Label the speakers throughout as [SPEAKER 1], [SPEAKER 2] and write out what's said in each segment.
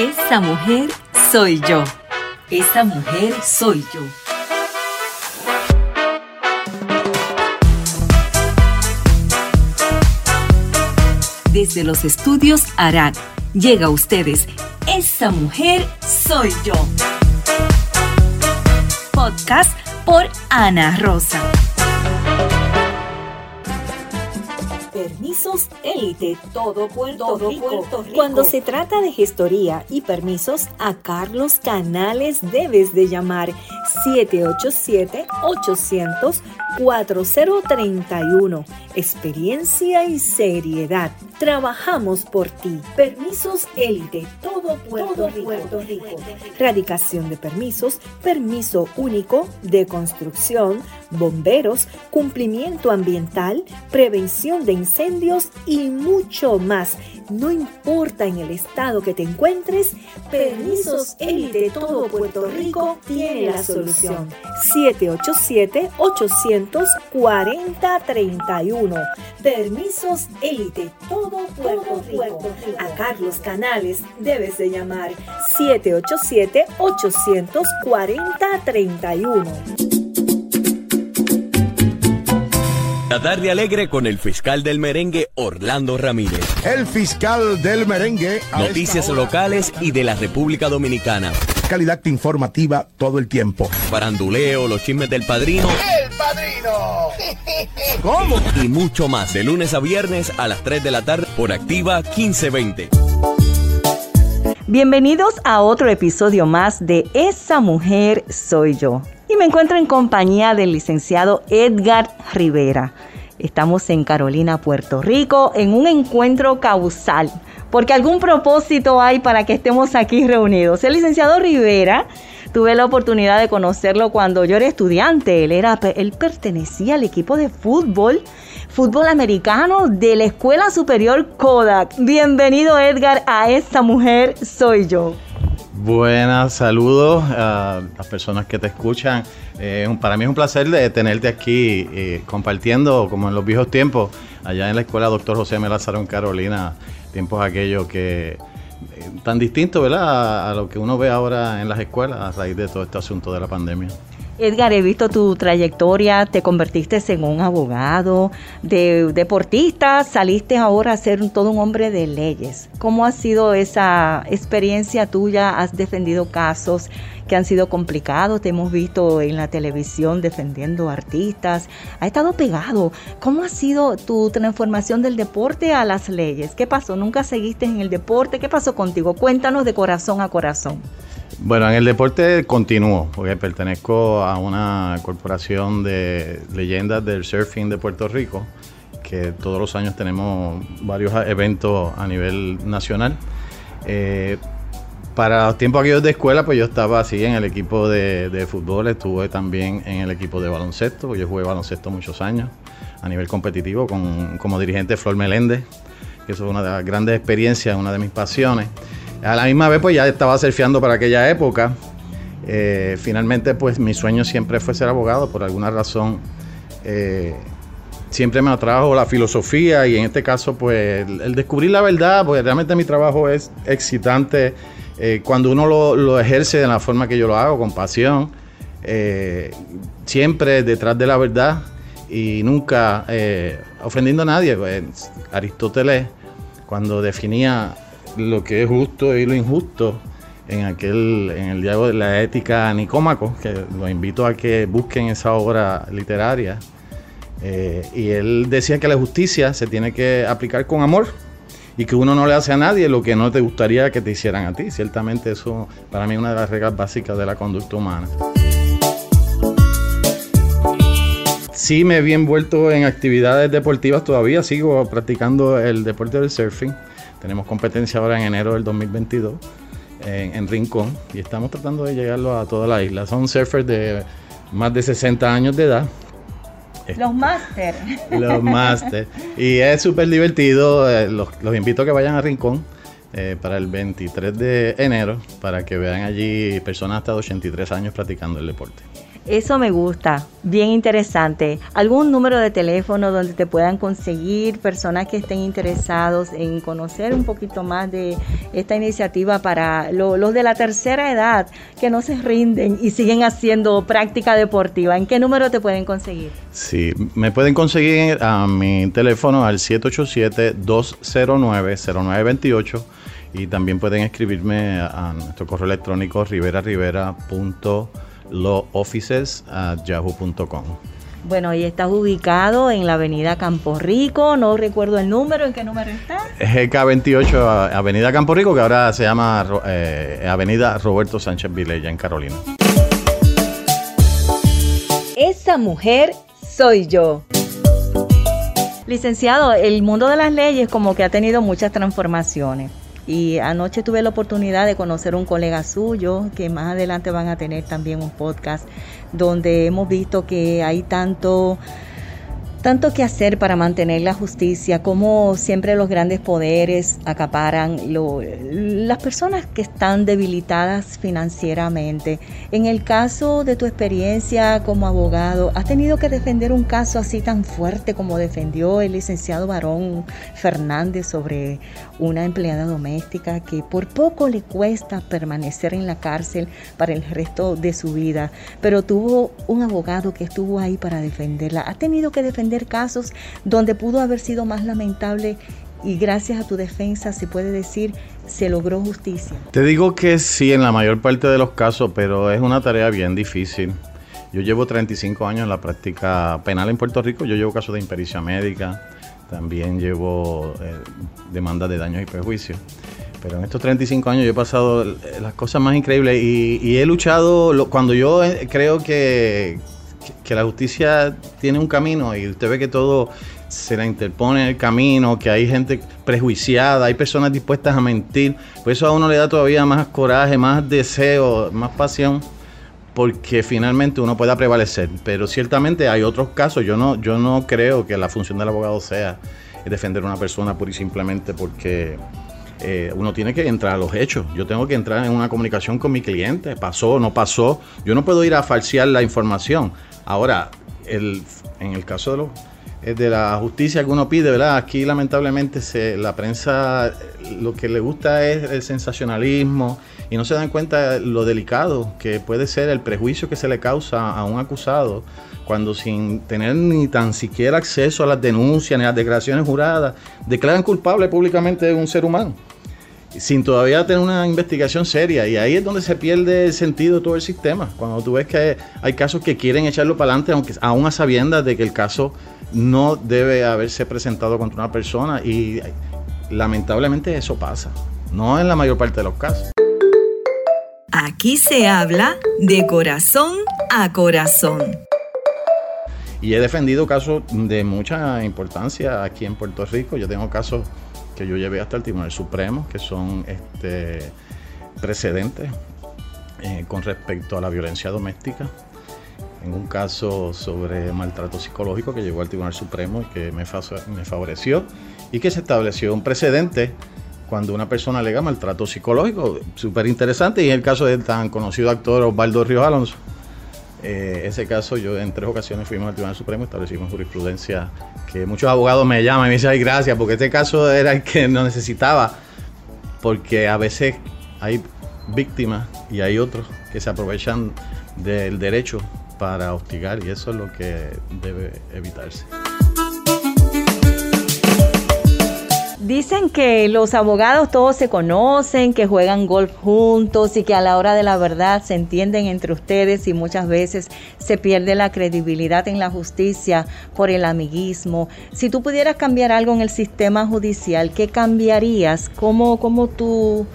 [SPEAKER 1] Esa mujer soy yo. Esa mujer soy yo. Desde los estudios Arad llega a ustedes Esa mujer soy yo. Podcast por Ana Rosa. Permisos Élite, todo Puerto, Rico. Cuando se trata de gestoría y permisos, a Carlos Canales debes de llamar 787-800-4031. Experiencia y seriedad. Trabajamos por ti. Permisos Élite, todo Puerto, Puerto Rico. Radicación de permisos, permiso único de construcción, bomberos, cumplimiento ambiental, prevención de incendios y mucho más. No importa en el estado que te encuentres, Permisos Élite todo Puerto Rico tiene la solución. 787-840-31. Permisos Élite todo Puerto Rico. A Carlos Canales debes de llamar 787-840-31.
[SPEAKER 2] La tarde alegre con el fiscal del merengue Orlando Ramírez.
[SPEAKER 3] El fiscal del merengue.
[SPEAKER 2] Noticias locales y de la República Dominicana.
[SPEAKER 3] Calidad informativa todo el tiempo.
[SPEAKER 2] Faranduleo, los chismes del padrino.
[SPEAKER 4] ¡El padrino!
[SPEAKER 2] ¿Cómo? Y mucho más de lunes a viernes a las 3 de la tarde por Activa 1520.
[SPEAKER 1] Bienvenidos a otro episodio más de Esa mujer soy yo y me encuentro en compañía del licenciado Edgar Rivera. Estamos en Carolina, Puerto Rico, en un encuentro causal, porque algún propósito hay para que estemos aquí reunidos. El licenciado Rivera, tuve la oportunidad de conocerlo cuando yo era estudiante. Él, era, él pertenecía al equipo de fútbol, fútbol americano de la Escuela Superior Kodak. Bienvenido Edgar a esta mujer soy yo.
[SPEAKER 5] Buenas, saludos a las personas que te escuchan. Eh, para mí es un placer de tenerte aquí eh, compartiendo, como en los viejos tiempos, allá en la escuela Doctor José Melázaro en Carolina, tiempos aquellos que eh, tan distintos, ¿verdad? a lo que uno ve ahora en las escuelas a raíz de todo este asunto de la pandemia.
[SPEAKER 1] Edgar, he visto tu trayectoria, te convertiste en un abogado, de deportista, saliste ahora a ser todo un hombre de leyes. ¿Cómo ha sido esa experiencia tuya? ¿Has defendido casos que han sido complicados? Te hemos visto en la televisión defendiendo artistas. Ha estado pegado. ¿Cómo ha sido tu transformación del deporte a las leyes? ¿Qué pasó? ¿Nunca seguiste en el deporte? ¿Qué pasó contigo? Cuéntanos de corazón a corazón.
[SPEAKER 5] Bueno, en el deporte continúo, porque pertenezco a una corporación de leyendas del surfing de Puerto Rico, que todos los años tenemos varios eventos a nivel nacional. Eh, para los tiempos aquellos de escuela, pues yo estaba así en el equipo de, fútbol, estuve también en el equipo de baloncesto, yo jugué baloncesto muchos años a nivel competitivo con, como dirigente Flor Meléndez, que es una de las grandes experiencias, una de mis pasiones. A la misma vez, pues ya estaba surfeando para aquella época. Eh, finalmente, pues mi sueño siempre fue ser abogado. Por alguna razón, eh, siempre me atrajo la filosofía y en este caso, pues el, descubrir la verdad, porque realmente mi trabajo es excitante eh, cuando uno lo, ejerce de la forma que yo lo hago, con pasión, siempre detrás de la verdad y nunca ofendiendo a nadie. Pues, Aristóteles, cuando definía lo que es justo y lo injusto en aquel en el diálogo de la ética Nicómaco, que los invito a que busquen esa obra literaria. Eh, y él decía que la justicia se tiene que aplicar con amor y que uno no le hace a nadie lo que no te gustaría que te hicieran a ti. Ciertamente eso para mí es una de las reglas básicas de la conducta humana. Sí me vi envuelto en actividades deportivas todavía, sigo practicando el deporte del surfing. Tenemos competencia ahora en enero del 2022 en, Rincón y estamos tratando de llegarlo a toda la isla. Son surfers de más de 60 años de edad.
[SPEAKER 1] Los máster.
[SPEAKER 5] Los máster. Y es súper divertido. Eh, los, invito a que vayan a Rincón eh, para el 23 de enero para que vean allí personas hasta 83 años practicando el deporte.
[SPEAKER 1] Eso me gusta, bien interesante. ¿Algún número de teléfono donde te puedan conseguir personas que estén interesados en conocer un poquito más de esta iniciativa para los de la tercera edad que no se rinden y siguen haciendo práctica deportiva? ¿En qué número te pueden conseguir?
[SPEAKER 5] Sí, me pueden conseguir a mi teléfono al 787-209-0928 y también pueden escribirme a nuestro correo electrónico riverarivera.looffices.yahoo.com.
[SPEAKER 1] Bueno, y estás ubicado en la avenida Campo Rico, no recuerdo el número, ¿en qué número está?
[SPEAKER 5] Es el K28, avenida Campo Rico, que ahora se llama eh, avenida Roberto Sánchez Vilella en Carolina.
[SPEAKER 1] Esa mujer soy yo. Licenciado, el mundo de las leyes como que ha tenido muchas transformaciones. Y anoche tuve la oportunidad de conocer un colega suyo que más adelante van a tener también un podcast donde hemos visto que hay tanto tanto que hacer para mantener la justicia, como siempre los grandes poderes acaparan las personas que están debilitadas financieramente. En el caso de tu experiencia como abogado, ¿has tenido que defender un caso así tan fuerte como defendió el licenciado Barón Fernández sobre una empleada doméstica que por poco le cuesta permanecer en la cárcel para el resto de su vida, pero tuvo un abogado que estuvo ahí para defenderla? ¿Ha tenido que defender casos donde pudo haber sido más lamentable y gracias a tu defensa se puede decir se logró justicia?
[SPEAKER 5] Te digo que sí en la mayor parte de los casos, pero es una tarea bien difícil. Yo llevo 35 años en la práctica penal en Puerto Rico, yo llevo casos de impericia médica, también llevo eh, demandas de daños y perjuicios. Pero en estos 35 años yo he pasado las cosas más increíbles y, he luchado, cuando yo eh, creo que, que la justicia tiene un camino y usted ve que todo se la interpone en el camino, que hay gente prejuiciada, hay personas dispuestas a mentir, pues eso a uno le da todavía más coraje, más deseo, más pasión, porque finalmente uno pueda prevalecer. Pero ciertamente hay otros casos, yo no, yo no creo que la función del abogado sea defender a una persona pura y simplemente porque eh, uno tiene que entrar a los hechos. Yo tengo que entrar en una comunicación con mi cliente. Pasó, no pasó. Yo no puedo ir a falsear la información. Ahora, el, en el caso de, eh, de la justicia que uno pide, ¿verdad? Aquí lamentablemente se, la prensa lo que le gusta es el sensacionalismo y no se dan cuenta lo delicado que puede ser el prejuicio que se le causa a un acusado cuando sin tener ni tan siquiera acceso a las denuncias ni a las declaraciones juradas, declaran culpable públicamente de un ser humano sin todavía tener una investigación seria. Y ahí es donde se pierde el sentido de todo el sistema. Cuando tú ves que hay casos que quieren echarlo para adelante, aunque aún a sabiendas de que el caso no debe haberse presentado contra una persona. Y lamentablemente eso pasa. No en la mayor parte de los casos.
[SPEAKER 4] Aquí se habla de corazón a corazón.
[SPEAKER 5] Y he defendido casos de mucha importancia aquí en Puerto Rico. Yo tengo casos que yo llevé hasta el Tribunal Supremo, que son este, precedentes eh, con respecto a la violencia doméstica. En un caso sobre maltrato psicológico que llegó al Tribunal Supremo y que me, favoreció y que se estableció un precedente cuando una persona alega maltrato psicológico, súper interesante, y en el caso del tan conocido actor Osvaldo Ríos Alonso, eh, ese caso yo en tres ocasiones fuimos al Tribunal Supremo, establecimos jurisprudencia que muchos abogados me llaman y me dicen, ay, gracias, porque este caso era el que no necesitaba, porque a veces hay víctimas y hay otros que se aprovechan del derecho para hostigar y eso es lo que debe evitarse.
[SPEAKER 1] Dicen que los abogados todos se conocen, que juegan golf juntos y que a la hora de la verdad se entienden entre ustedes y muchas veces se pierde la credibilidad en la justicia por el amiguismo. Si tú pudieras cambiar algo en el sistema judicial, ¿qué cambiarías? ¿Cómo, cómo tú,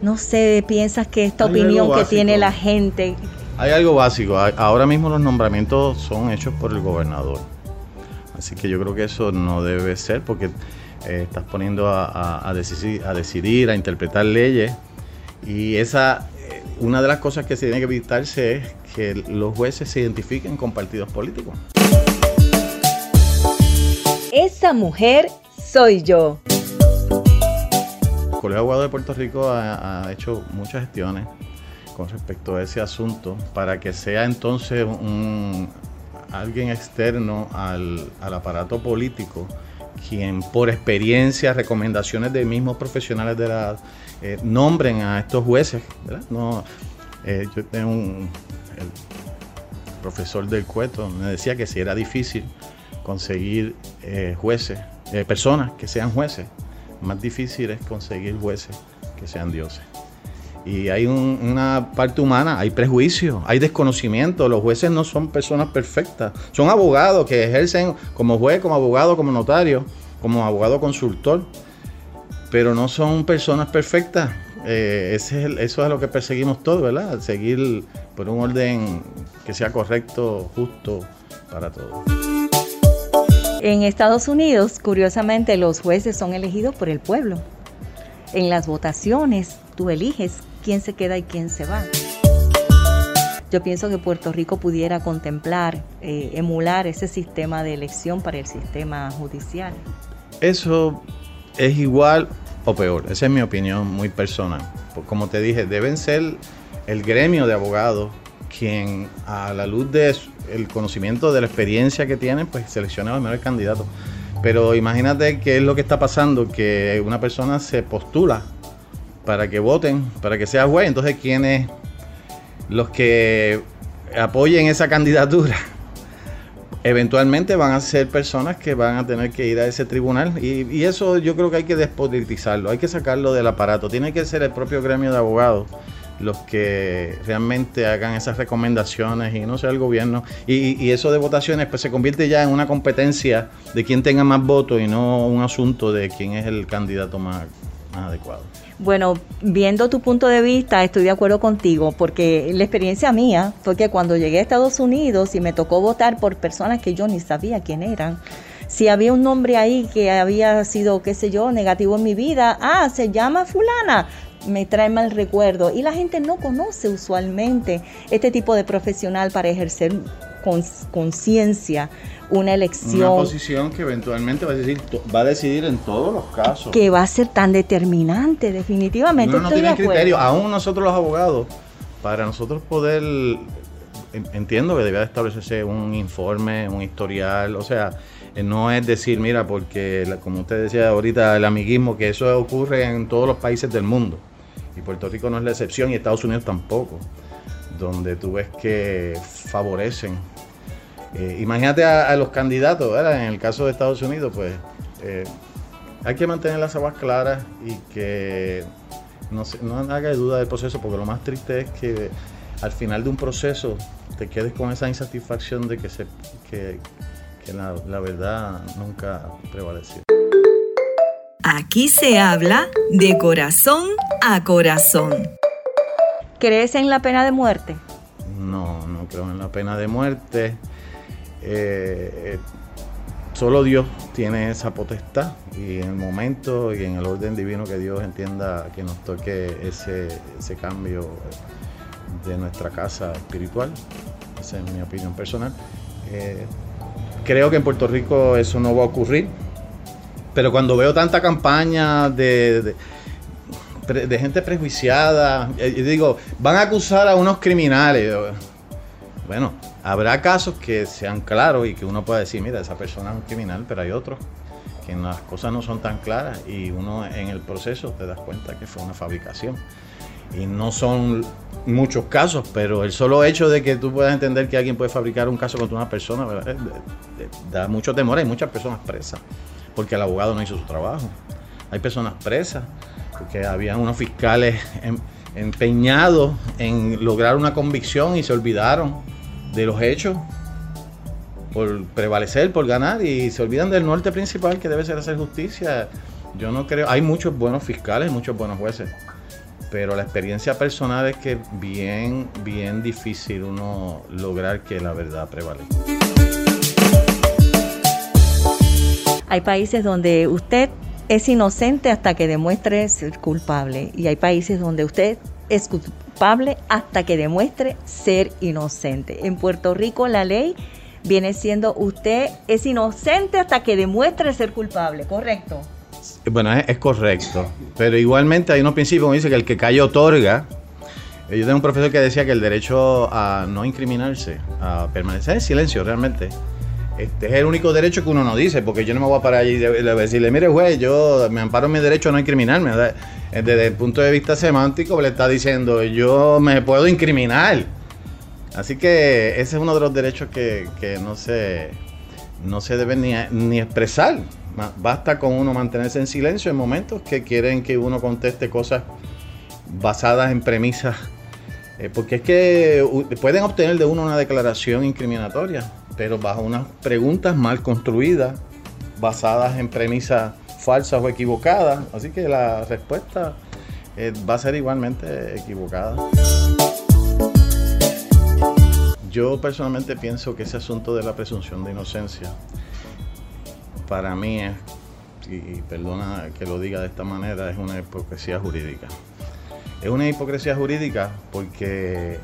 [SPEAKER 1] no sé, piensas que esta opinión que tiene la gente?
[SPEAKER 5] Hay algo básico. Ahora mismo los nombramientos son hechos por el gobernador. Así que yo creo que eso no debe ser porque eh, estás poniendo a, decidir, a decidir, a interpretar leyes. Y esa, eh, una de las cosas que se tiene que evitarse es que los jueces se identifiquen con partidos políticos.
[SPEAKER 1] Esa mujer soy yo.
[SPEAKER 5] El Colegio Abogados de Puerto Rico ha, hecho muchas gestiones con respecto a ese asunto para que sea entonces un, alguien externo al, aparato político quien por experiencia, recomendaciones de mismos profesionales de la eh, nombren a estos jueces. No, eh, yo tengo un profesor del cueto me decía que si era difícil conseguir eh, jueces, personas que sean jueces, más difícil es conseguir jueces que sean dioses. Y hay una parte humana, hay prejuicio, hay desconocimiento. Los jueces no son personas perfectas, son abogados que ejercen como juez, como abogado, como notario, como abogado consultor, pero no son personas perfectas. Eh, ese es eso es lo que perseguimos todos, ¿verdad? Seguir por un orden que sea correcto, justo para todos.
[SPEAKER 1] En Estados Unidos, curiosamente, los jueces son elegidos por el pueblo. En las votaciones, tú eliges quién se queda y quién se va. Yo pienso que Puerto Rico pudiera contemplar, eh, emular ese sistema de elección para el sistema judicial.
[SPEAKER 5] Eso es igual o peor, esa es mi opinión muy personal. Como te dije, deben ser el gremio de abogados quien a la luz del el conocimiento de la experiencia que tienen, pues seleccione al mejor candidato. Pero imagínate qué es lo que está pasando, que una persona se postula para que voten, para que sea juez. Entonces, ¿quiénes los que apoyen esa candidatura? Eventualmente van a ser personas que van a tener que ir a ese tribunal y, eso yo creo que hay que despolitizarlo, hay que sacarlo del aparato, tiene que ser el propio gremio de abogados los que realmente hagan esas recomendaciones y no sea el gobierno. Y, y, eso de votaciones pues se convierte ya en una competencia de quién tenga más votos y no un asunto de quién es el candidato más, más adecuado.
[SPEAKER 1] Bueno, viendo tu punto de vista, estoy de acuerdo contigo, porque la experiencia mía fue que cuando llegué a Estados Unidos y me tocó votar por personas que yo ni sabía quién eran, si había un nombre ahí que había sido, qué sé yo, negativo en mi vida, ah, se llama fulana, me trae mal recuerdo. Y la gente no conoce usualmente este tipo de profesional para ejercer conciencia una elección. Una
[SPEAKER 5] posición que eventualmente va a, decidir, va a decidir en todos los casos.
[SPEAKER 1] Que va a ser tan determinante, definitivamente.
[SPEAKER 5] No, no tiene criterio, aún nosotros los abogados, para nosotros poder, entiendo que debe establecerse un informe, un historial, o sea, eh, no es decir, mira, porque como usted decía ahorita, el amiguismo, que eso ocurre en todos los países del mundo. Y Puerto Rico no es la excepción y Estados Unidos tampoco, donde tú ves que favorecen eh, imagínate a, los candidatos. En el caso de Estados Unidos, pues eh, hay que mantener las aguas claras y que no, haga duda del proceso, porque lo más triste es que al final de un proceso te quedes con esa insatisfacción de que, la, la verdad nunca prevaleció.
[SPEAKER 4] Aquí se habla de corazón a corazón.
[SPEAKER 1] ¿Crees en la pena de muerte?
[SPEAKER 5] No, no creo en la pena de muerte. Eh, solo Dios tiene esa potestad y en el momento y en el orden divino que Dios entienda que nos toque ese, ese cambio de nuestra casa espiritual, esa es mi opinión personal. Eh, creo que en Puerto Rico eso no va a ocurrir, pero cuando veo tanta campaña de, de gente prejuiciada, eh, digo, van a acusar a unos criminales. Bueno, habrá casos que sean claros y que uno pueda decir, mira, esa persona es un criminal, pero hay otros que las cosas no son tan claras y uno en el proceso te das cuenta que fue una fabricación. Y no son muchos casos, pero el solo hecho de que tú puedas entender que alguien puede fabricar un caso contra una persona eh, da mucho temor. Hay muchas personas presas porque el abogado no hizo su trabajo. Hay personas presas porque había unos fiscales em, empeñados en lograr una convicción y se olvidaron de los hechos por prevalecer, por ganar y se olvidan del norte principal que debe ser hacer justicia. Yo no creo, hay muchos buenos fiscales, muchos buenos jueces, pero la experiencia personal es que bien, bien difícil uno lograr que la verdad prevalezca.
[SPEAKER 1] Hay países donde usted es inocente hasta que demuestre ser culpable y hay países donde usted es culpable hasta que demuestre ser inocente. En Puerto Rico la ley viene siendo usted es inocente hasta que demuestre ser culpable, ¿correcto?
[SPEAKER 5] Bueno, es, correcto, pero igualmente hay unos principios que dice que el que calla otorga. Yo tengo un profesor que decía que el derecho a no incriminarse, a permanecer en silencio realmente, este es el único derecho que uno no dice, porque yo no me voy a parar allí y decirle, mire juez, yo me amparo en mi derecho a no incriminarme. Desde el punto de vista semántico le está diciendo, yo me puedo incriminar. Así que ese es uno de los derechos que, no se, no se debe ni, ni expresar. Basta con uno mantenerse en silencio en momentos que quieren que uno conteste cosas basadas en premisas eh, porque es que pueden obtener de uno una declaración incriminatoria, pero bajo unas preguntas mal construidas, basadas en premisas falsas o equivocadas. Así que la respuesta eh, va a ser igualmente equivocada. Yo personalmente pienso que ese asunto de la presunción de inocencia, para mí y perdona que lo diga de esta manera, es una hipocresía jurídica. Es una hipocresía jurídica porque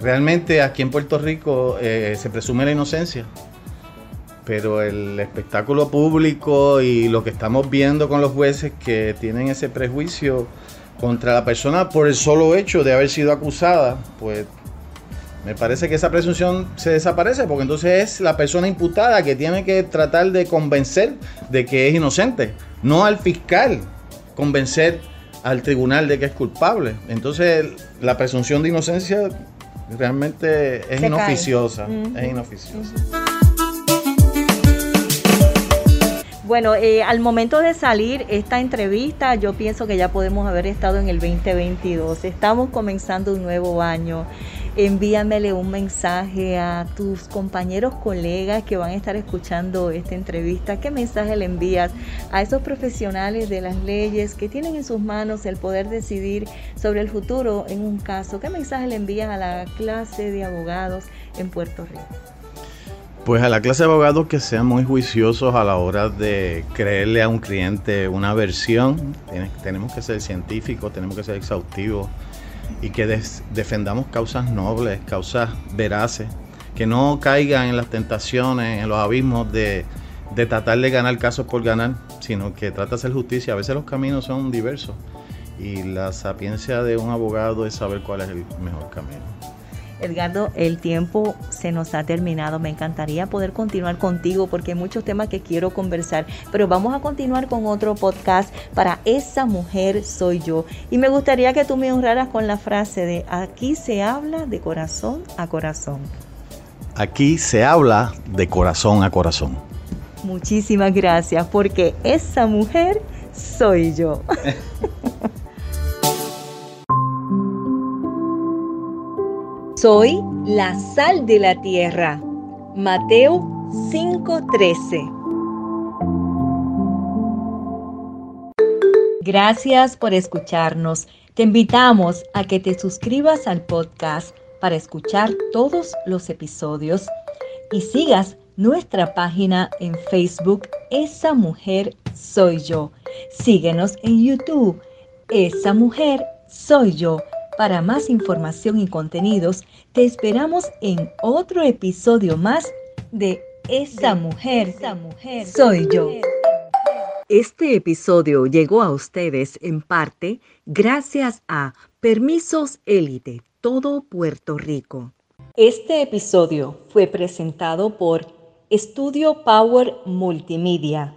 [SPEAKER 5] realmente aquí en Puerto Rico eh, se presume la inocencia, pero el espectáculo público y lo que estamos viendo con los jueces que tienen ese prejuicio contra la persona por el solo hecho de haber sido acusada, pues me parece que esa presunción se desaparece porque entonces es la persona imputada que tiene que tratar de convencer de que es inocente, no al fiscal convencer al tribunal de que es culpable. Entonces, la presunción de inocencia realmente es inoficiosa. Es inoficiosa.
[SPEAKER 1] Bueno, eh, al momento de salir esta entrevista, yo pienso que ya podemos haber estado en el 2022. Estamos comenzando un nuevo año envíamele un mensaje a tus compañeros, colegas que van a estar escuchando esta entrevista. ¿Qué mensaje le envías a esos profesionales de las leyes que tienen en sus manos el poder decidir sobre el futuro en un caso? ¿Qué mensaje le envías a la clase de abogados en Puerto Rico?
[SPEAKER 5] Pues a la clase de abogados que sean muy juiciosos a la hora de creerle a un cliente una versión. Tenemos que ser científicos, tenemos que ser exhaustivos y que defendamos causas nobles, causas veraces, que no caigan en las tentaciones, en los abismos de, de tratar de ganar casos por ganar, sino que trata de hacer justicia. A veces los caminos son diversos y la sapiencia de un abogado es saber cuál es el mejor camino.
[SPEAKER 1] Edgardo, el tiempo se nos ha terminado. Me encantaría poder continuar contigo porque hay muchos temas que quiero conversar, pero vamos a continuar con otro podcast para esa mujer soy yo. Y me gustaría que tú me honraras con la frase de aquí se habla de corazón a corazón.
[SPEAKER 5] Aquí se habla de corazón a corazón.
[SPEAKER 1] Muchísimas gracias porque esa mujer soy yo. Soy la sal de la tierra. Mateo 5:13. Gracias por escucharnos. Te invitamos a que te suscribas al podcast para escuchar todos los episodios y sigas nuestra página en Facebook Esa Mujer Soy Yo. Síguenos en YouTube Esa Mujer Soy Yo para más información y contenidos, te esperamos en otro episodio más de Esa mujer, esa mujer soy yo. Este episodio llegó a ustedes en parte gracias a Permisos Élite, todo Puerto Rico. Este episodio fue presentado por Estudio Power Multimedia